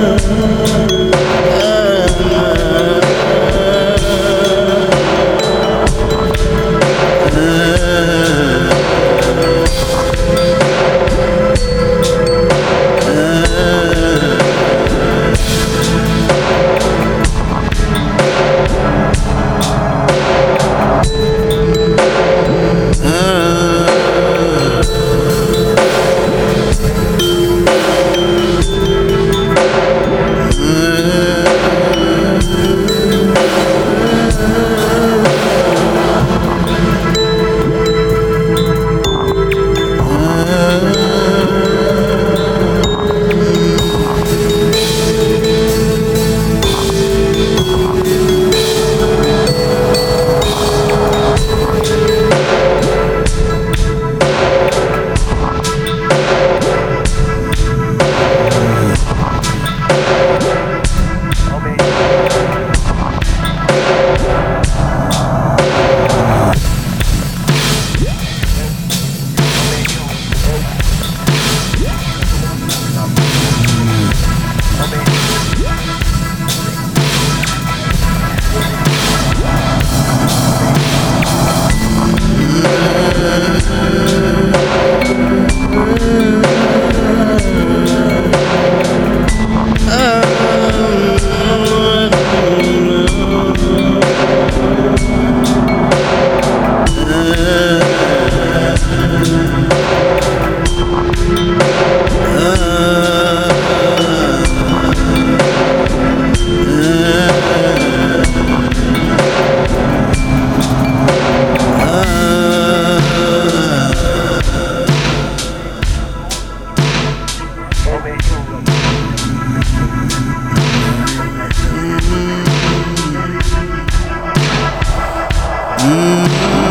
love. Mm.